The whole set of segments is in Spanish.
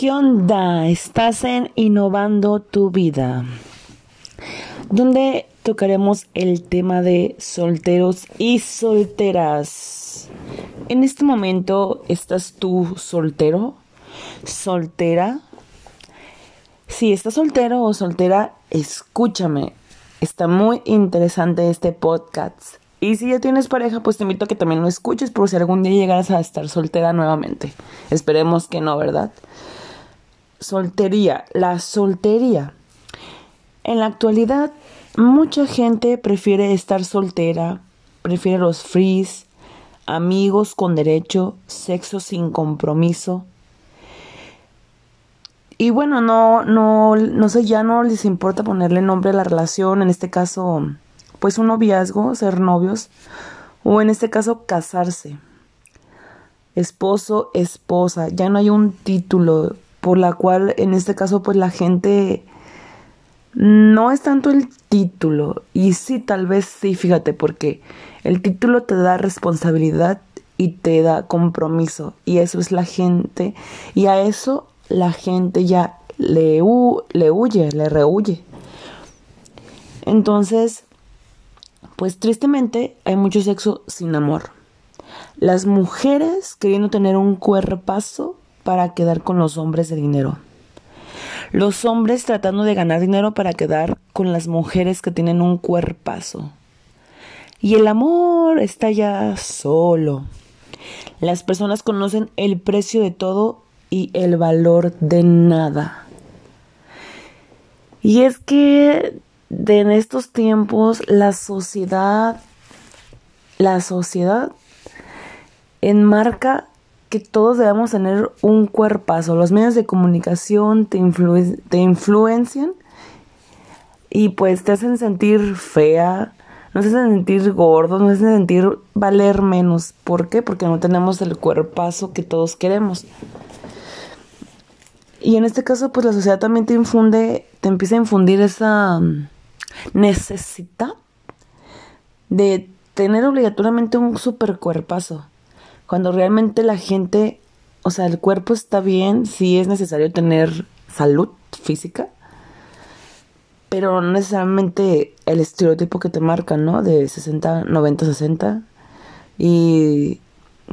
¿Qué onda? Estás en Innovando tu vida, donde tocaremos el tema de solteros y solteras. En este momento, ¿estás tú soltero? ¿Soltera? Si estás soltero o soltera, escúchame. Está muy interesante este podcast. Y si ya tienes pareja, pues te invito a que también lo escuches por si algún día llegaras a estar soltera nuevamente. Esperemos que no, ¿verdad? Soltería, la soltería. En la actualidad, mucha gente prefiere estar soltera, prefiere los frees, amigos con derecho, sexo sin compromiso. Y bueno, no, no, no sé, ya no les importa ponerle nombre a la relación, en este caso, pues un noviazgo, ser novios, o en este caso, casarse. Esposo, esposa, ya no hay un título, por la cual en este caso pues la gente no es tanto el título y sí tal vez sí fíjate porque el título te da responsabilidad y te da compromiso y eso es la gente y a eso la gente ya le, le huye, le rehuye. Entonces, pues tristemente hay mucho sexo sin amor. Las mujeres queriendo tener un cuerpazo para quedar con los hombres de dinero. Los hombres tratando de ganar dinero para quedar con las mujeres que tienen un cuerpazo. Y el amor está ya solo. Las personas conocen el precio de todo y el valor de nada. Y es que en estos tiempos la sociedad, la sociedad enmarca que todos debemos tener un cuerpazo. Los medios de comunicación te, te influencian y pues te hacen sentir fea, nos hacen sentir gordos, nos hacen sentir valer menos. ¿Por qué? Porque no tenemos el cuerpazo que todos queremos. Y en este caso, pues la sociedad también te infunde, te empieza a infundir esa mm, necesidad de tener obligatoriamente un super cuerpazo. Cuando realmente la gente, o sea, el cuerpo está bien, sí es necesario tener salud física, pero no necesariamente el estereotipo que te marca, ¿no? De 60, 90, 60. Y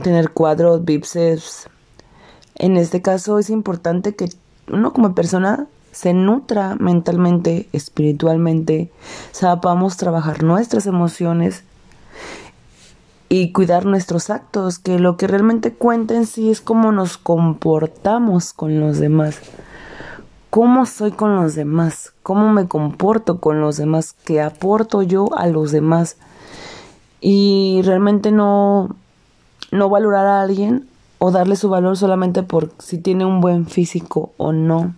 tener cuadros, bíceps. En este caso es importante que uno como persona se nutra mentalmente, espiritualmente, sepamos trabajar nuestras emociones y cuidar nuestros actos, que lo que realmente cuenta en sí es cómo nos comportamos con los demás. ¿Cómo soy con los demás? ¿Cómo me comporto con los demás? ¿Qué aporto yo a los demás? Y realmente no, no valorar a alguien o darle su valor solamente por si tiene un buen físico o no.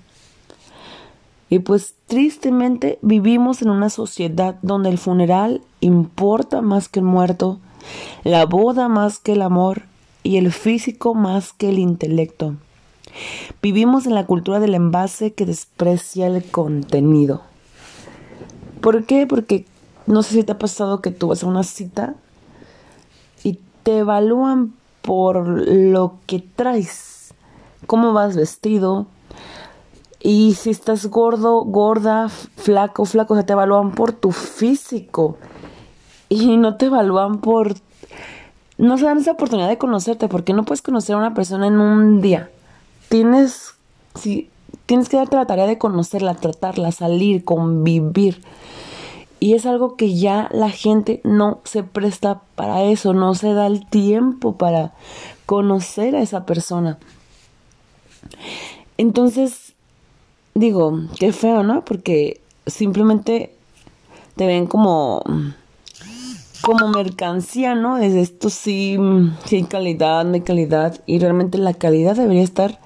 Y pues tristemente vivimos en una sociedad donde el funeral importa más que el muerto la boda más que el amor y el físico más que el intelecto. Vivimos en la cultura del envase que desprecia el contenido. ¿Por qué? Porque no sé si te ha pasado que tú vas a una cita y te evalúan por lo que traes, cómo vas vestido, y si estás gordo, gorda, flaco, flaco, se te evalúan por tu físico y no te evalúan por... No se dan esa oportunidad de conocerte porque no puedes conocer a una persona en un día. Tienes, si, tienes que darte la tarea de conocerla, tratarla, salir, convivir. Y es algo que ya la gente no se presta para eso, no se da el tiempo para conocer a esa persona. Entonces, digo, qué feo, ¿no? Porque simplemente te ven como como mercancía, ¿no? Es esto sí, sí calidad, no hay calidad. Y realmente la calidad debería estar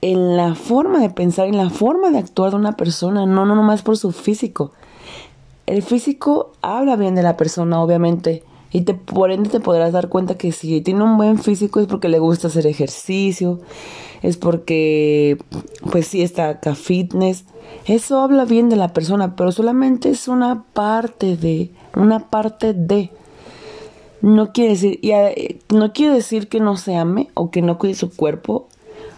en la forma de pensar, en la forma de actuar de una persona, no, no nomás por su físico. El físico habla bien de la persona, obviamente. Y te, por ende te podrás dar cuenta que si tiene un buen físico es porque le gusta hacer ejercicio, es porque pues sí está acá fitness. Eso habla bien de la persona, pero solamente es una parte de una parte de. No quiere decir, eh, no quiere decir que no se ame o que no cuide su cuerpo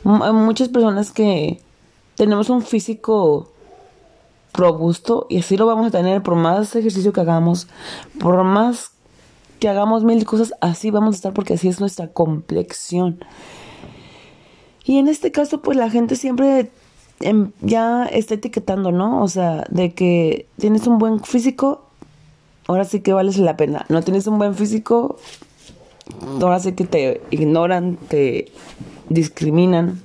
muchas personas que tenemos un físico robusto y así lo vamos a tener por más ejercicio que hagamos, por más que hagamos mil cosas, así vamos a estar porque así es nuestra complexión. Y en este caso, pues la gente siempre em, ya está etiquetando, ¿no? O sea, de que tienes un buen físico, ahora sí que vales la pena. No tienes un buen físico, ahora sí que te ignoran, te discriminan.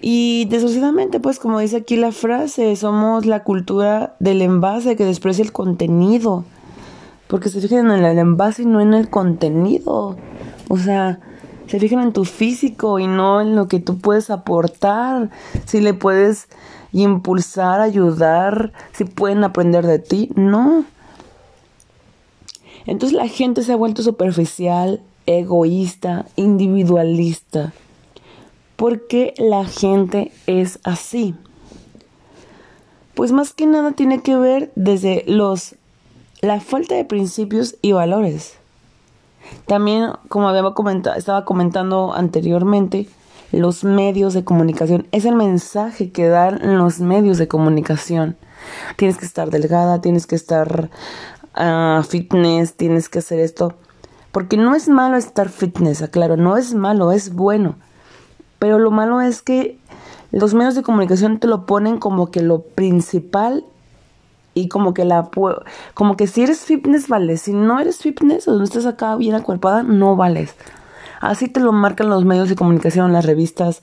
Y desgraciadamente, pues como dice aquí la frase, somos la cultura del envase que desprecia el contenido. Porque se fijan en el envase y no en el contenido. O sea, se fijan en tu físico y no en lo que tú puedes aportar. Si le puedes impulsar, ayudar, si pueden aprender de ti. No. Entonces la gente se ha vuelto superficial, egoísta, individualista. ¿Por qué la gente es así? Pues más que nada tiene que ver desde los la falta de principios y valores. También, como había comentado, estaba comentando anteriormente, los medios de comunicación. Es el mensaje que dan los medios de comunicación. Tienes que estar delgada, tienes que estar uh, fitness, tienes que hacer esto. Porque no es malo estar fitness, aclaro, no es malo, es bueno. Pero lo malo es que los medios de comunicación te lo ponen como que lo principal y como que la como que si eres fitness vales, si no eres fitness o no estás acá bien acuerpada, no vales. Así te lo marcan los medios de comunicación, las revistas,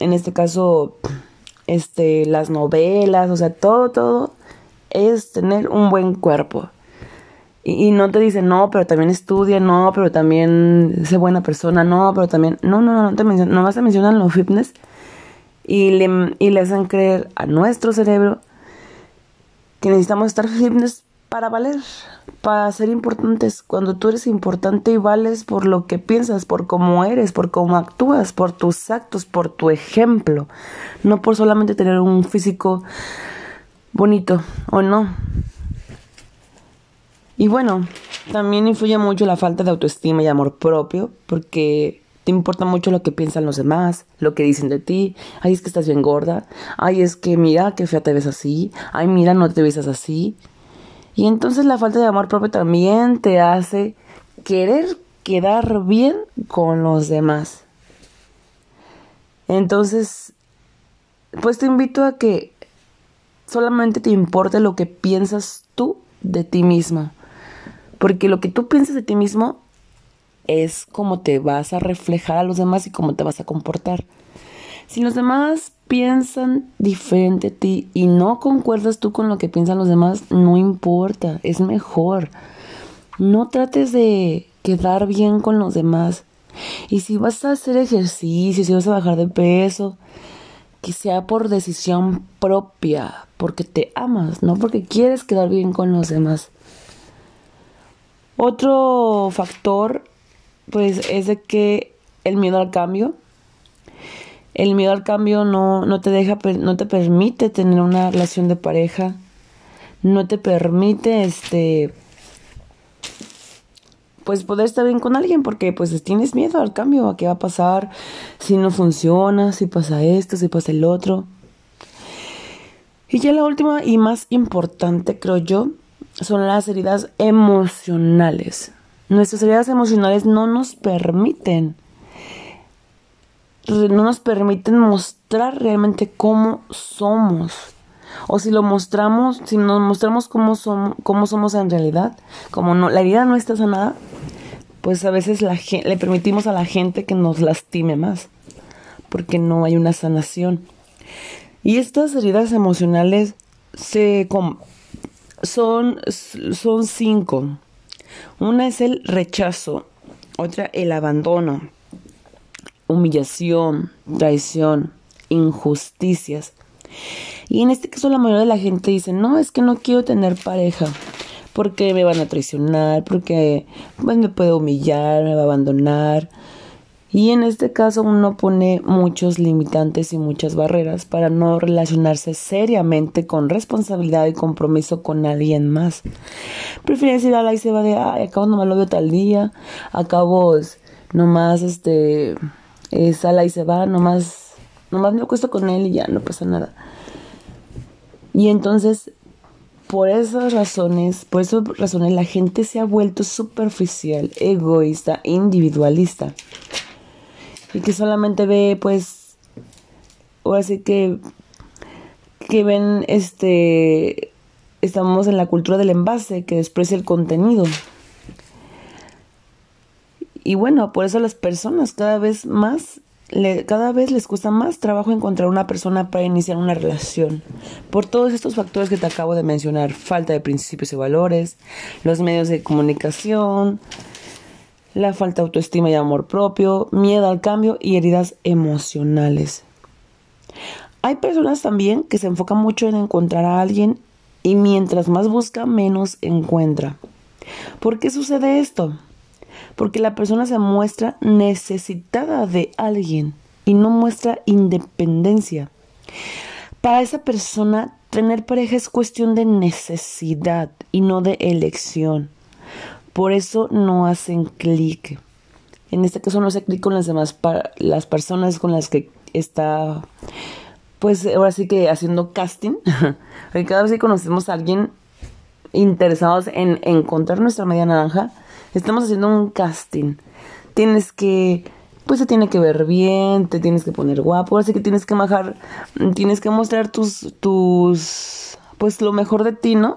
en este caso este las novelas, o sea, todo todo es tener un buen cuerpo. Y, no te dicen, no, pero también estudia, no, pero también sé buena persona, no, pero también, no, no, no, no te mencionan, nomás te mencionan los fitness y le, y le hacen creer a nuestro cerebro que necesitamos estar fitness para valer, para ser importantes. Cuando tú eres importante y vales por lo que piensas, por cómo eres, por cómo actúas, por tus actos, por tu ejemplo, no por solamente tener un físico bonito o no. Y bueno, también influye mucho la falta de autoestima y amor propio, porque te importa mucho lo que piensan los demás, lo que dicen de ti. Ay, es que estás bien gorda. Ay, es que mira qué fea te ves así. Ay, mira, no te ves así. Y entonces la falta de amor propio también te hace querer quedar bien con los demás. Entonces, pues te invito a que solamente te importe lo que piensas tú de ti misma. Porque lo que tú piensas de ti mismo es cómo te vas a reflejar a los demás y cómo te vas a comportar. Si los demás piensan diferente a ti y no concuerdas tú con lo que piensan los demás, no importa, es mejor. No trates de quedar bien con los demás. Y si vas a hacer ejercicio, si vas a bajar de peso, que sea por decisión propia, porque te amas, no porque quieres quedar bien con los demás. Otro factor, pues, es de que el miedo al cambio. El miedo al cambio no, no te deja, no te permite tener una relación de pareja. No te permite, este, pues poder estar bien con alguien porque pues tienes miedo al cambio, a qué va a pasar, si no funciona, si pasa esto, si pasa el otro. Y ya la última y más importante, creo yo, son las heridas emocionales. Nuestras heridas emocionales no nos permiten, no nos permiten mostrar realmente cómo somos. O si lo mostramos, si nos mostramos cómo somos, cómo somos en realidad, como no, la herida no está sanada, pues a veces la, le permitimos a la gente que nos lastime más, porque no hay una sanación. Y estas heridas emocionales se, son, son cinco. Una es el rechazo, otra el abandono, humillación, traición, injusticias. Y en este caso la mayoría de la gente dice, no, es que no quiero tener pareja, porque me van a traicionar, porque pues, me puede humillar, me va a abandonar, y en este caso uno pone muchos limitantes y muchas barreras para no relacionarse seriamente con responsabilidad y compromiso con alguien más. Prefiere decir, ala, y se va de, ay, acabo nomás lo veo tal día, acabo nomás, este, es ala y se va, nomás, nomás me acuesto con él y ya no pasa nada. Y entonces, por esas razones, por esas razones la gente se ha vuelto superficial, egoísta, individualista. Y que solamente ve, pues, o así que, que ven, este, estamos en la cultura del envase, que desprecia el contenido. Y bueno, por eso las personas cada vez más, cada vez les cuesta más trabajo encontrar una persona para iniciar una relación. Por todos estos factores que te acabo de mencionar, falta de principios y valores, los medios de comunicación, la falta de autoestima y amor propio, miedo al cambio y heridas emocionales. Hay personas también que se enfocan mucho en encontrar a alguien y mientras más busca, menos encuentra. ¿Por qué sucede esto? porque la persona se muestra necesitada de alguien y no muestra independencia. Para esa persona, tener pareja es cuestión de necesidad y no de elección. Por eso no hacen clic. En este caso no hace clic con las demás las personas con las que está pues ahora sí que haciendo casting. Porque cada vez que conocemos a alguien interesados en encontrar nuestra media naranja, Estamos haciendo un casting. Tienes que, pues se tiene que ver bien, te tienes que poner guapo, así que tienes que majar, tienes que mostrar tus, tus, pues lo mejor de ti, ¿no?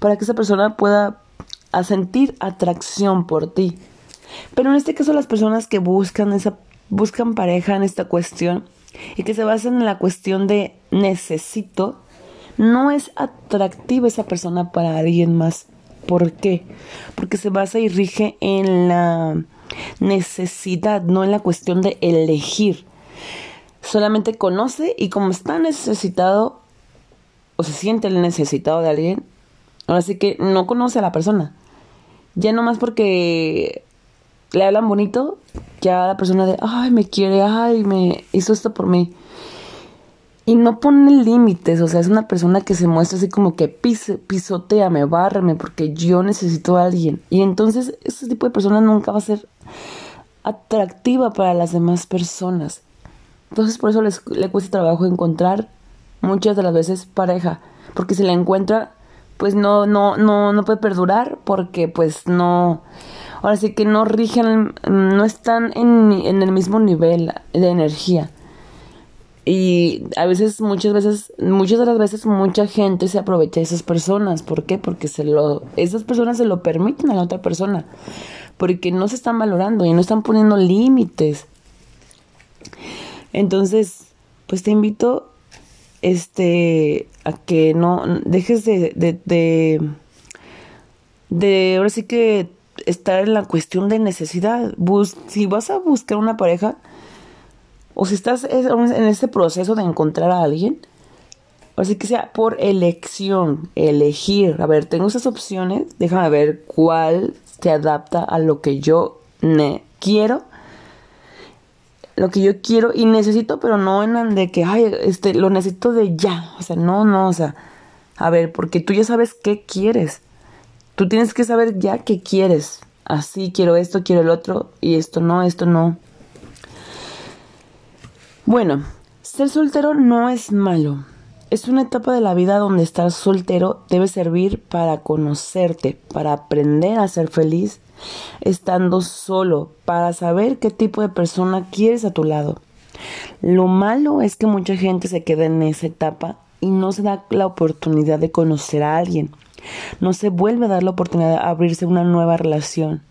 Para que esa persona pueda sentir atracción por ti. Pero en este caso las personas que buscan esa, buscan pareja en esta cuestión y que se basan en la cuestión de necesito, no es atractiva esa persona para alguien más. ¿Por qué? Porque se basa y rige en la necesidad, no en la cuestión de elegir. Solamente conoce y como está necesitado o se siente el necesitado de alguien, ahora sí que no conoce a la persona. Ya nomás porque le hablan bonito, ya la persona de, ay, me quiere, ay, me hizo esto por mí y no pone límites, o sea, es una persona que se muestra así como que pise, pisoteame, bárreme, porque yo necesito a alguien. Y entonces ese tipo de persona nunca va a ser atractiva para las demás personas. Entonces por eso les, le cuesta trabajo encontrar muchas de las veces pareja, porque si la encuentra, pues no, no, no, no puede perdurar, porque pues no, ahora sí que no rigen, no están en, en el mismo nivel de energía. Y a veces, muchas veces, muchas de las veces, mucha gente se aprovecha de esas personas. ¿Por qué? Porque se lo, esas personas se lo permiten a la otra persona. Porque no se están valorando y no están poniendo límites. Entonces, pues te invito este a que no dejes de, de, de, ahora sí que estar en la cuestión de necesidad. Bus, si vas a buscar una pareja, o si estás en este proceso de encontrar a alguien, así que sea por elección, elegir, a ver, tengo esas opciones, déjame ver cuál se adapta a lo que yo quiero, lo que yo quiero y necesito, pero no en de que, ay, este, lo necesito de ya, o sea, no, no, o sea, a ver, porque tú ya sabes qué quieres, tú tienes que saber ya qué quieres, así quiero esto, quiero el otro, y esto no, esto no, bueno, ser soltero no es malo. Es una etapa de la vida donde estar soltero debe servir para conocerte, para aprender a ser feliz, estando solo, para saber qué tipo de persona quieres a tu lado. Lo malo es que mucha gente se queda en esa etapa y no se da la oportunidad de conocer a alguien. No se vuelve a dar la oportunidad de abrirse una nueva relación.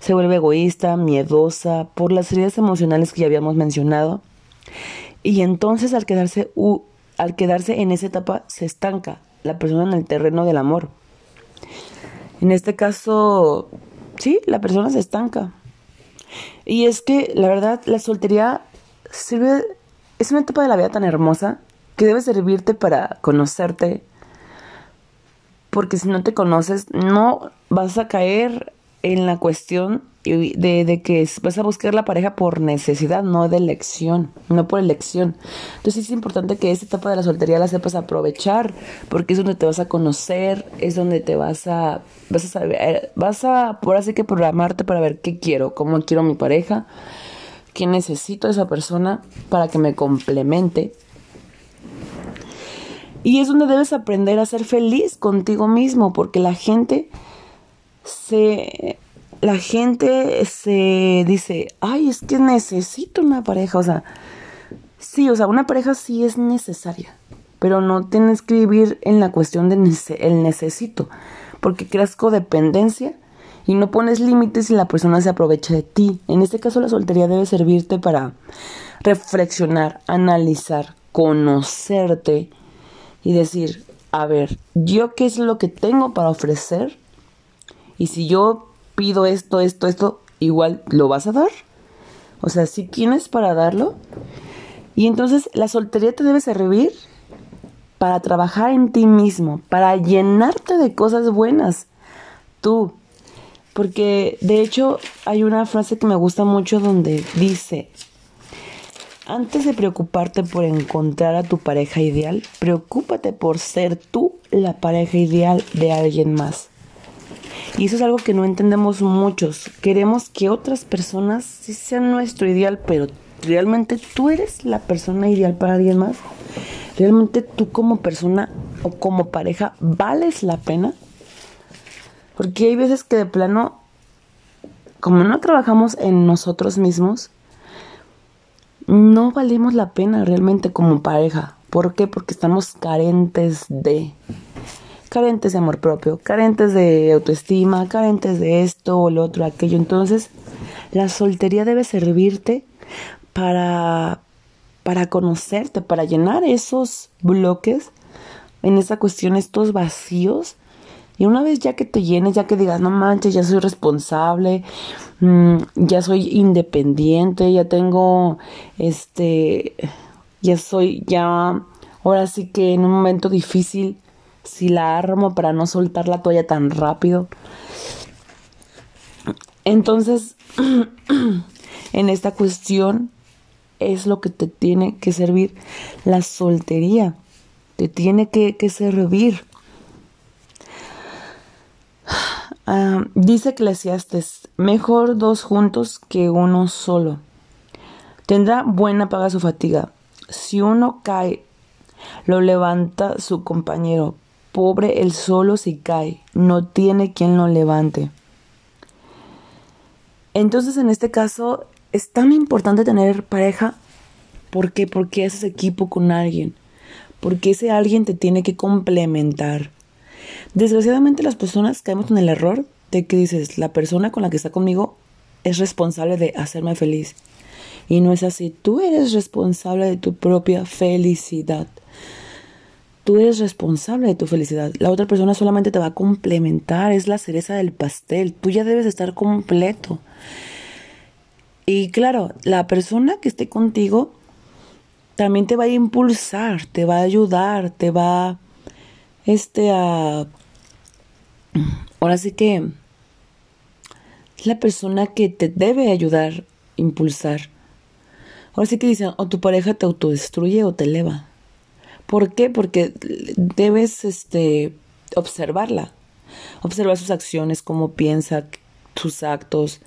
Se vuelve egoísta, miedosa, por las heridas emocionales que ya habíamos mencionado y entonces al quedarse, al quedarse en esa etapa se estanca la persona en el terreno del amor. En este caso, sí, la persona se estanca. Y es que la verdad la soltería sirve, es una etapa de la vida tan hermosa que debe servirte para conocerte. Porque si no te conoces, no vas a caer en la cuestión de, de, que vas a buscar la pareja por necesidad, no de elección, no por elección. Entonces es importante que esta etapa de la soltería la sepas aprovechar, porque es donde te vas a conocer, es donde te vas a, vas a saber, vas a, por así que programarte para ver qué quiero, cómo quiero mi pareja, que necesito a esa persona para que me complemente. Y es donde debes aprender a ser feliz contigo mismo, porque la gente se la gente se dice, "Ay, es que necesito una pareja", o sea, sí, o sea, una pareja sí es necesaria, pero no tienes que vivir en la cuestión de el necesito, porque creas codependencia y no pones límites y la persona se aprovecha de ti. En este caso la soltería debe servirte para reflexionar, analizar, conocerte y decir, a ver, ¿yo qué es lo que tengo para ofrecer? Y si yo pido esto, esto, esto, igual lo vas a dar. O sea, si tienes para darlo. Y entonces la soltería te debe servir para trabajar en ti mismo, para llenarte de cosas buenas. Tú, porque de hecho hay una frase que me gusta mucho donde dice, antes de preocuparte por encontrar a tu pareja ideal, preocúpate por ser tú la pareja ideal de alguien más. Y eso es algo que no entendemos muchos. Queremos que otras personas sí sean nuestro ideal, pero ¿realmente tú eres la persona ideal para alguien más? ¿Realmente tú como persona o como pareja vales la pena? Porque hay veces que de plano, como no trabajamos en nosotros mismos, no valemos la pena realmente como pareja. ¿Por qué? Porque estamos carentes de carentes de amor propio, carentes de autoestima, carentes de esto o lo otro, aquello. Entonces, la soltería debe servirte para para conocerte, para llenar esos bloques en esa cuestión, estos vacíos y una vez ya que te llenes, ya que digas, no manches, ya soy responsable, mm, ya soy independiente, ya tengo, este, ya soy, ya, ahora sí que en un momento difícil, si la armo para no soltar la toalla tan rápido. Entonces, en esta cuestión es lo que te tiene que servir la soltería, te tiene que, que servir Uh, dice Eclesiastes, mejor dos juntos que uno solo. Tendrá buena paga su fatiga. Si uno cae, lo levanta su compañero. Pobre el solo si cae, no tiene quien lo levante. Entonces, en este caso, es tan importante tener pareja. ¿Por qué? Porque haces equipo con alguien. Porque ese alguien te tiene que complementar. Desgraciadamente las personas caemos en el error de que dices, la persona con la que está conmigo es responsable de hacerme feliz. Y no es así. Tú eres responsable de tu propia felicidad. Tú eres responsable de tu felicidad. La otra persona solamente te va a complementar. Es la cereza del pastel. Tú ya debes estar completo. Y claro, la persona que esté contigo también te va a impulsar, te va a ayudar, te va este a ahora sí que la persona que te debe ayudar, impulsar. Ahora sí que dicen, o tu pareja te autodestruye o te eleva. ¿Por qué? Porque debes este observarla. Observar sus acciones, cómo piensa, sus actos.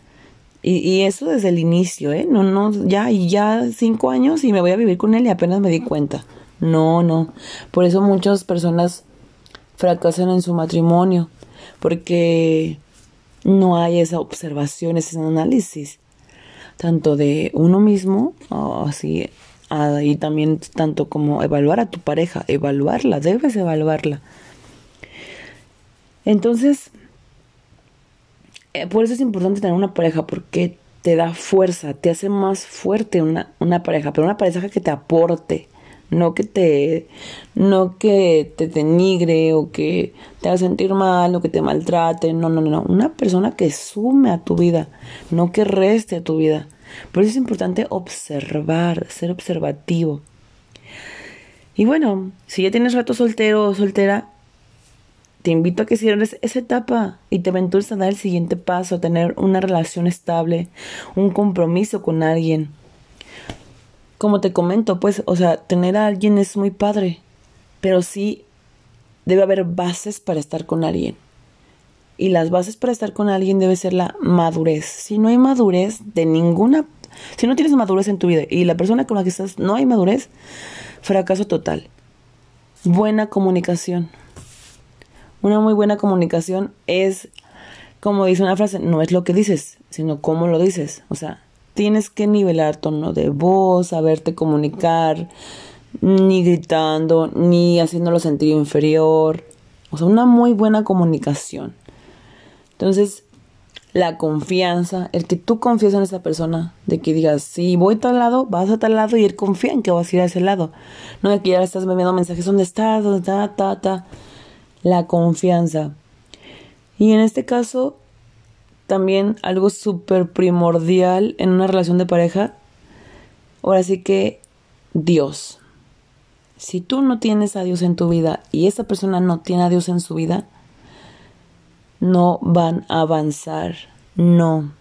Y, y, eso desde el inicio, ¿eh? No, no, ya, ya cinco años y me voy a vivir con él y apenas me di cuenta. No, no. Por eso muchas personas fracasan en su matrimonio, porque no hay esa observación, ese análisis, tanto de uno mismo, así, y también tanto como evaluar a tu pareja, evaluarla, debes evaluarla. Entonces, eh, por eso es importante tener una pareja, porque te da fuerza, te hace más fuerte una, una pareja, pero una pareja que te aporte, no que te no que te denigre o que te haga sentir mal o que te maltrate, no, no, no, una persona que sume a tu vida, no que reste a tu vida. Por eso es importante observar, ser observativo. Y bueno, si ya tienes rato soltero o soltera, te invito a que cierres esa etapa y te aventures a dar el siguiente paso, a tener una relación estable, un compromiso con alguien como te comento, pues, o sea, tener a alguien es muy padre, pero sí debe haber bases para estar con alguien. Y las bases para estar con alguien debe ser la madurez. Si no hay madurez de ninguna Si no tienes madurez en tu vida y la persona con la que estás no hay madurez, fracaso total. Buena comunicación. Una muy buena comunicación es, como dice una frase, no es lo que dices, sino cómo lo dices. O sea, tienes que nivelar tono de voz, saberte comunicar, ni gritando, ni haciéndolo sentir inferior. O sea, una muy buena comunicación. Entonces, la confianza, el que tú confíes en esa persona, de que digas, si voy a tal lado, vas a tal lado y él confía en que vas a ir a ese lado. No de que ya estás enviando mensajes, ¿dónde estás? ¿Dónde está? Ta, ta. La confianza. Y en este caso, también algo súper primordial en una relación de pareja, ahora sí que Dios. Si tú no tienes a Dios en tu vida y esa persona no tiene a Dios en su vida, no van a avanzar. No.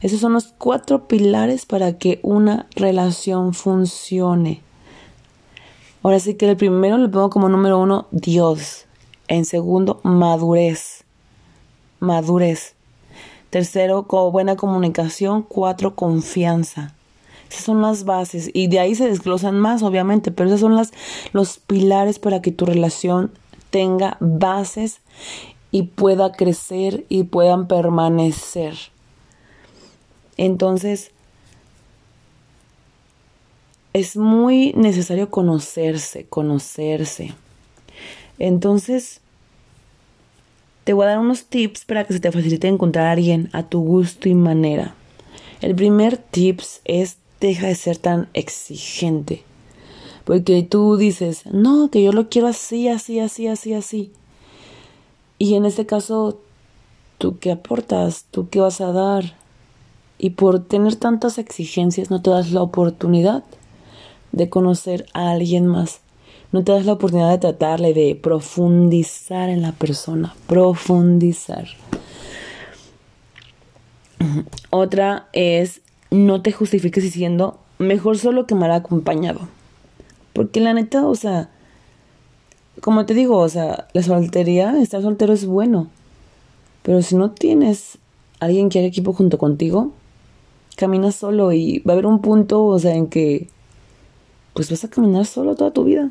Esos son los cuatro pilares para que una relación funcione. Ahora sí que el primero le pongo como número uno Dios. En segundo, madurez. Madurez. Tercero, buena comunicación. Cuatro, confianza. Esas son las bases y de ahí se desglosan más, obviamente, pero esos son las, los pilares para que tu relación tenga bases y pueda crecer y puedan permanecer. Entonces, es muy necesario conocerse, conocerse. Entonces, te voy a dar unos tips para que se te facilite encontrar a alguien a tu gusto y manera. El primer tips es deja de ser tan exigente. Porque tú dices, no, que yo lo quiero así, así, así, así, así. Y en este caso, ¿tú qué aportas? ¿Tú qué vas a dar? Y por tener tantas exigencias no te das la oportunidad de conocer a alguien más. No te das la oportunidad de tratarle, de profundizar en la persona. Profundizar. Otra es no te justifiques diciendo mejor solo que mal acompañado. Porque la neta, o sea, como te digo, o sea, la soltería, estar soltero es bueno. Pero si no tienes alguien que haga equipo junto contigo, caminas solo y va a haber un punto, o sea, en que pues vas a caminar solo toda tu vida.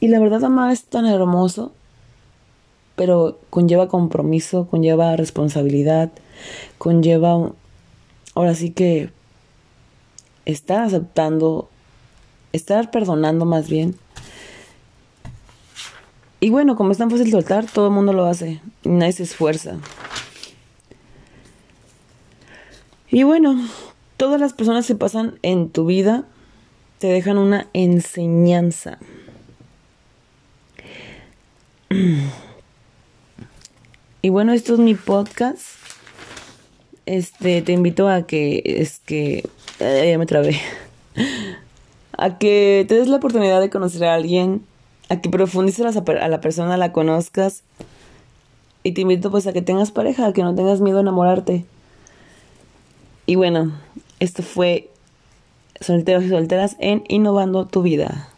Y la verdad, amar es tan hermoso, pero conlleva compromiso, conlleva responsabilidad, conlleva ahora sí que estar aceptando, estar perdonando más bien. Y bueno, como es tan fácil soltar, todo el mundo lo hace nadie se esfuerza. Y bueno, todas las personas que pasan en tu vida te dejan una enseñanza. Y bueno, esto es mi podcast este, te invito a que, es que, ya me trabé, a que te des la oportunidad de conocer a alguien, a que profundices a la persona, la conozcas, y te invito pues a que tengas pareja, a que no tengas miedo a enamorarte. Y bueno, esto fue Solteros y Solteras en Innovando tu Vida.